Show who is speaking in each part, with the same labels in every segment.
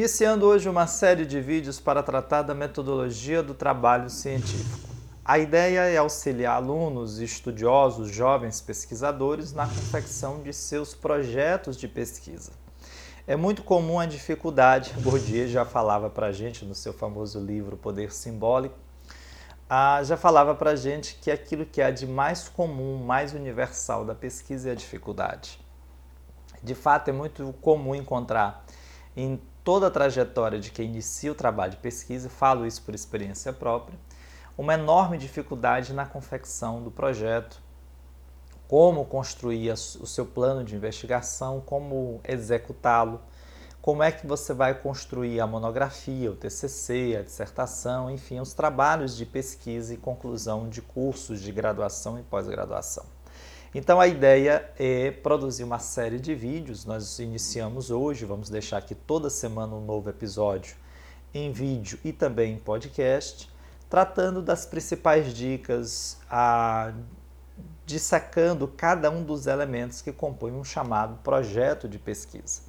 Speaker 1: Iniciando hoje uma série de vídeos para tratar da metodologia do trabalho científico. A ideia é auxiliar alunos, estudiosos, jovens pesquisadores na confecção de seus projetos de pesquisa. É muito comum a dificuldade, Bourdieu já falava para a gente no seu famoso livro Poder Simbólico, ah, já falava para a gente que aquilo que há de mais comum, mais universal da pesquisa é a dificuldade. De fato, é muito comum encontrar em toda a trajetória de quem inicia o trabalho de pesquisa, falo isso por experiência própria, uma enorme dificuldade na confecção do projeto, como construir o seu plano de investigação, como executá-lo, como é que você vai construir a monografia, o TCC, a dissertação, enfim, os trabalhos de pesquisa e conclusão de cursos de graduação e pós-graduação. Então a ideia é produzir uma série de vídeos. Nós iniciamos hoje, vamos deixar aqui toda semana um novo episódio em vídeo e também em podcast, tratando das principais dicas, a, dissecando cada um dos elementos que compõem um chamado projeto de pesquisa.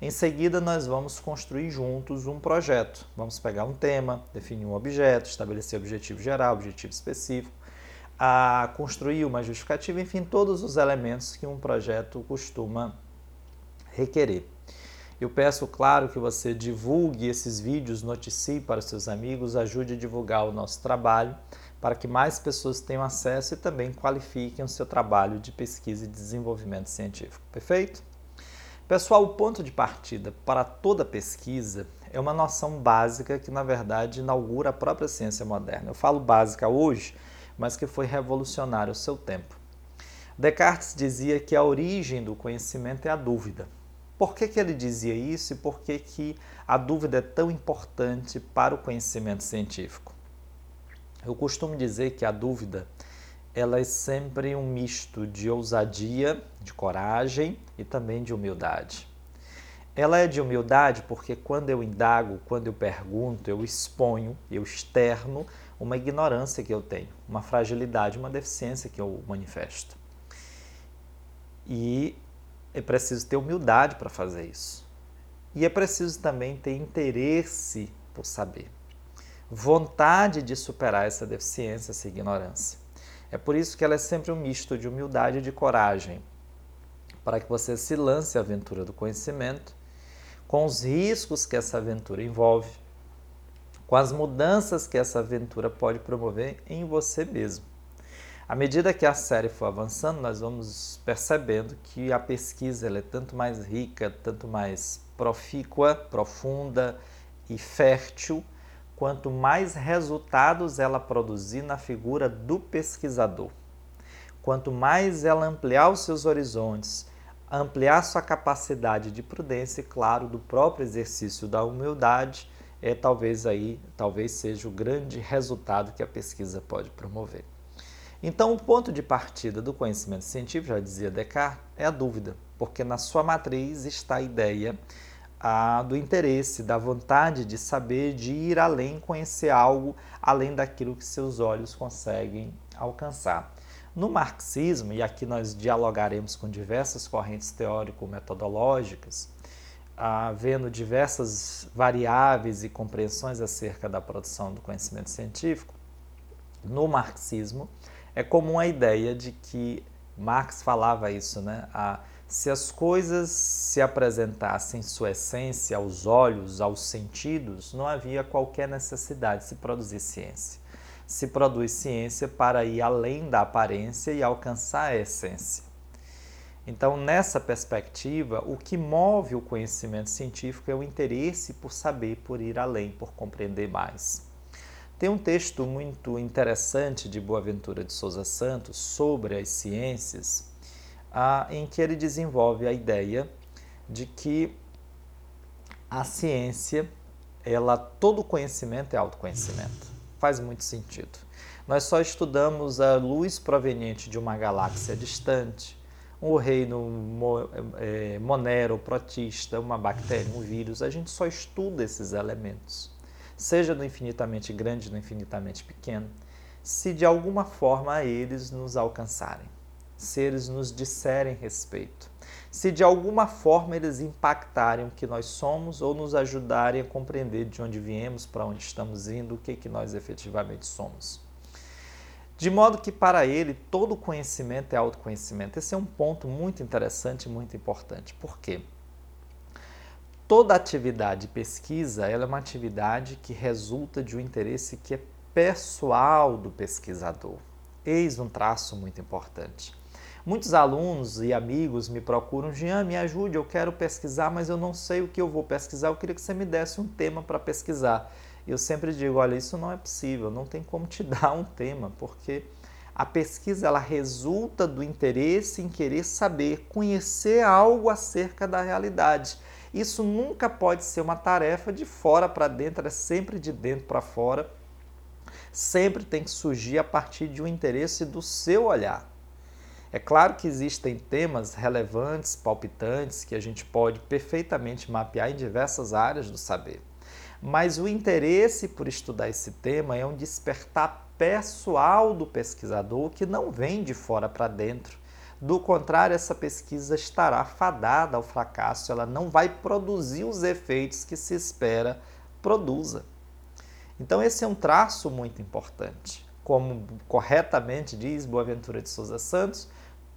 Speaker 1: Em seguida, nós vamos construir juntos um projeto. Vamos pegar um tema, definir um objeto, estabelecer objetivo geral, objetivo específico, a construir uma justificativa, enfim, todos os elementos que um projeto costuma requerer. Eu peço, claro, que você divulgue esses vídeos, noticie para seus amigos, ajude a divulgar o nosso trabalho para que mais pessoas tenham acesso e também qualifiquem o seu trabalho de pesquisa e desenvolvimento científico. Perfeito? Pessoal, o ponto de partida para toda pesquisa é uma noção básica que, na verdade, inaugura a própria ciência moderna. Eu falo básica hoje mas que foi revolucionário ao seu tempo. Descartes dizia que a origem do conhecimento é a dúvida. Por que, que ele dizia isso e por que, que a dúvida é tão importante para o conhecimento científico? Eu costumo dizer que a dúvida ela é sempre um misto de ousadia, de coragem e também de humildade. Ela é de humildade porque quando eu indago, quando eu pergunto, eu exponho, eu externo uma ignorância que eu tenho, uma fragilidade, uma deficiência que eu manifesto. E é preciso ter humildade para fazer isso. E é preciso também ter interesse por saber, vontade de superar essa deficiência, essa ignorância. É por isso que ela é sempre um misto de humildade e de coragem, para que você se lance à aventura do conhecimento, com os riscos que essa aventura envolve, com as mudanças que essa aventura pode promover em você mesmo. À medida que a série for avançando, nós vamos percebendo que a pesquisa é tanto mais rica, tanto mais profícua, profunda e fértil, quanto mais resultados ela produzir na figura do pesquisador. Quanto mais ela ampliar os seus horizontes, ampliar sua capacidade de prudência e, claro, do próprio exercício da humildade, é talvez aí, talvez seja o grande resultado que a pesquisa pode promover. Então, o ponto de partida do conhecimento científico, já dizia Descartes, é a dúvida, porque na sua matriz está a ideia a, do interesse, da vontade de saber, de ir além, conhecer algo além daquilo que seus olhos conseguem alcançar. No marxismo, e aqui nós dialogaremos com diversas correntes teórico-metodológicas, havendo diversas variáveis e compreensões acerca da produção do conhecimento científico, no marxismo é comum a ideia de que Marx falava isso, né? A, se as coisas se apresentassem sua essência aos olhos, aos sentidos, não havia qualquer necessidade de se produzir ciência. Se produz ciência para ir além da aparência e alcançar a essência. Então, nessa perspectiva, o que move o conhecimento científico é o interesse por saber, por ir além, por compreender mais. Tem um texto muito interessante de Boaventura de Souza Santos sobre as ciências, em que ele desenvolve a ideia de que a ciência, ela todo conhecimento é autoconhecimento. Faz muito sentido. Nós só estudamos a luz proveniente de uma galáxia distante, o reino é, monero, protista, uma bactéria, um vírus, a gente só estuda esses elementos, seja no infinitamente grande, no infinitamente pequeno, se de alguma forma eles nos alcançarem. se eles nos disserem respeito, se de alguma forma eles impactarem o que nós somos ou nos ajudarem a compreender de onde viemos, para onde estamos indo, o que, que nós efetivamente somos. De modo que para ele todo conhecimento é autoconhecimento. Esse é um ponto muito interessante e muito importante. Por quê? Toda atividade de pesquisa ela é uma atividade que resulta de um interesse que é pessoal do pesquisador. Eis um traço muito importante. Muitos alunos e amigos me procuram, Jean, me ajude, eu quero pesquisar, mas eu não sei o que eu vou pesquisar, eu queria que você me desse um tema para pesquisar. Eu sempre digo, olha, isso não é possível, não tem como te dar um tema, porque a pesquisa ela resulta do interesse em querer saber, conhecer algo acerca da realidade. Isso nunca pode ser uma tarefa de fora para dentro, é sempre de dentro para fora. Sempre tem que surgir a partir de um interesse do seu olhar. É claro que existem temas relevantes, palpitantes, que a gente pode perfeitamente mapear em diversas áreas do saber. Mas o interesse por estudar esse tema é um despertar pessoal do pesquisador que não vem de fora para dentro. Do contrário, essa pesquisa estará fadada ao fracasso, ela não vai produzir os efeitos que se espera produza. Então, esse é um traço muito importante. Como corretamente diz Boaventura de Souza Santos,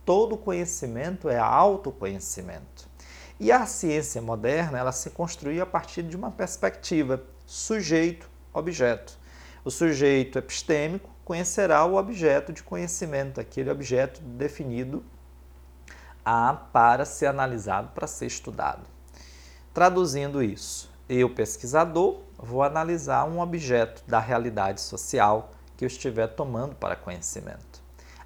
Speaker 1: todo conhecimento é autoconhecimento. E a ciência moderna, ela se construiu a partir de uma perspectiva sujeito-objeto. O sujeito epistêmico conhecerá o objeto de conhecimento, aquele objeto definido a para ser analisado, para ser estudado. Traduzindo isso, eu, pesquisador, vou analisar um objeto da realidade social que eu estiver tomando para conhecimento.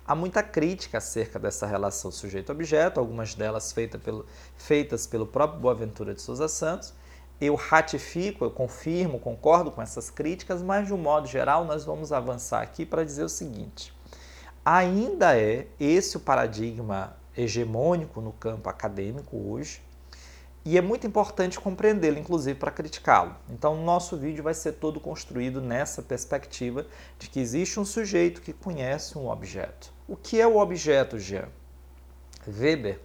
Speaker 1: Há muita crítica acerca dessa relação sujeito-objeto, algumas delas feita pelo, feitas pelo próprio Boaventura de Souza Santos. Eu ratifico, eu confirmo, concordo com essas críticas, mas de um modo geral nós vamos avançar aqui para dizer o seguinte: ainda é esse o paradigma hegemônico no campo acadêmico hoje, e é muito importante compreendê-lo, inclusive para criticá-lo. Então, o nosso vídeo vai ser todo construído nessa perspectiva de que existe um sujeito que conhece um objeto. O que é o objeto, Jean? Weber,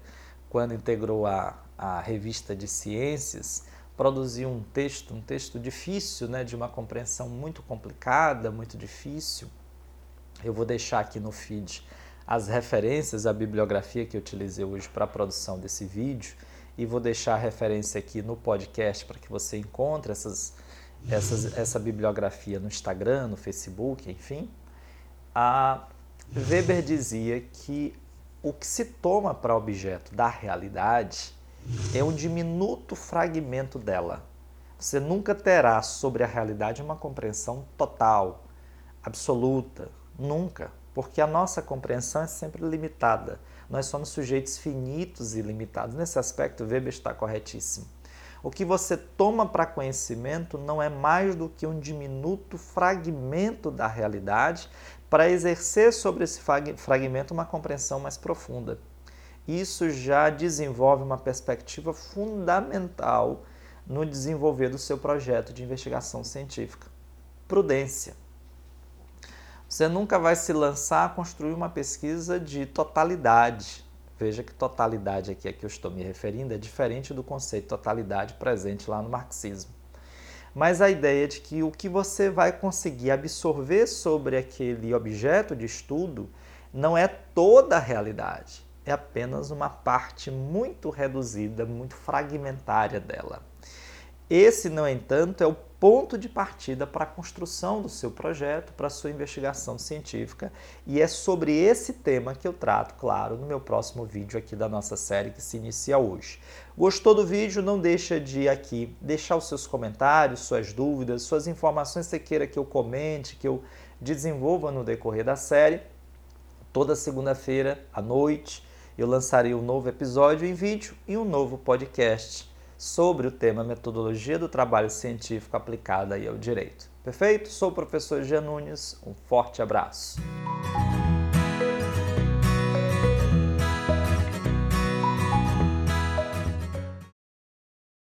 Speaker 1: quando integrou a, a revista de ciências, produziu um texto, um texto difícil, né, de uma compreensão muito complicada, muito difícil. Eu vou deixar aqui no feed as referências à bibliografia que eu utilizei hoje para a produção desse vídeo e vou deixar a referência aqui no podcast para que você encontre essas, essas, essa bibliografia no Instagram, no Facebook, enfim. A Weber dizia que o que se toma para objeto da realidade é um diminuto fragmento dela. Você nunca terá sobre a realidade uma compreensão total, absoluta, nunca, porque a nossa compreensão é sempre limitada. Nós somos sujeitos finitos e limitados. Nesse aspecto, Weber está corretíssimo. O que você toma para conhecimento não é mais do que um diminuto fragmento da realidade para exercer sobre esse fragmento uma compreensão mais profunda. Isso já desenvolve uma perspectiva fundamental no desenvolver do seu projeto de investigação científica. Prudência. Você nunca vai se lançar a construir uma pesquisa de totalidade. Veja que totalidade aqui a que eu estou me referindo é diferente do conceito de totalidade presente lá no marxismo. Mas a ideia de que o que você vai conseguir absorver sobre aquele objeto de estudo não é toda a realidade, é apenas uma parte muito reduzida, muito fragmentária dela. Esse, no entanto, é o ponto de partida para a construção do seu projeto, para a sua investigação científica, e é sobre esse tema que eu trato, claro, no meu próximo vídeo aqui da nossa série que se inicia hoje. Gostou do vídeo? Não deixa de aqui deixar os seus comentários, suas dúvidas, suas informações que você queira que eu comente, que eu desenvolva no decorrer da série. Toda segunda-feira à noite eu lançarei um novo episódio em vídeo e um novo podcast sobre o tema metodologia do trabalho científico aplicada ao direito. Perfeito? Sou o professor Jean Nunes, um forte abraço.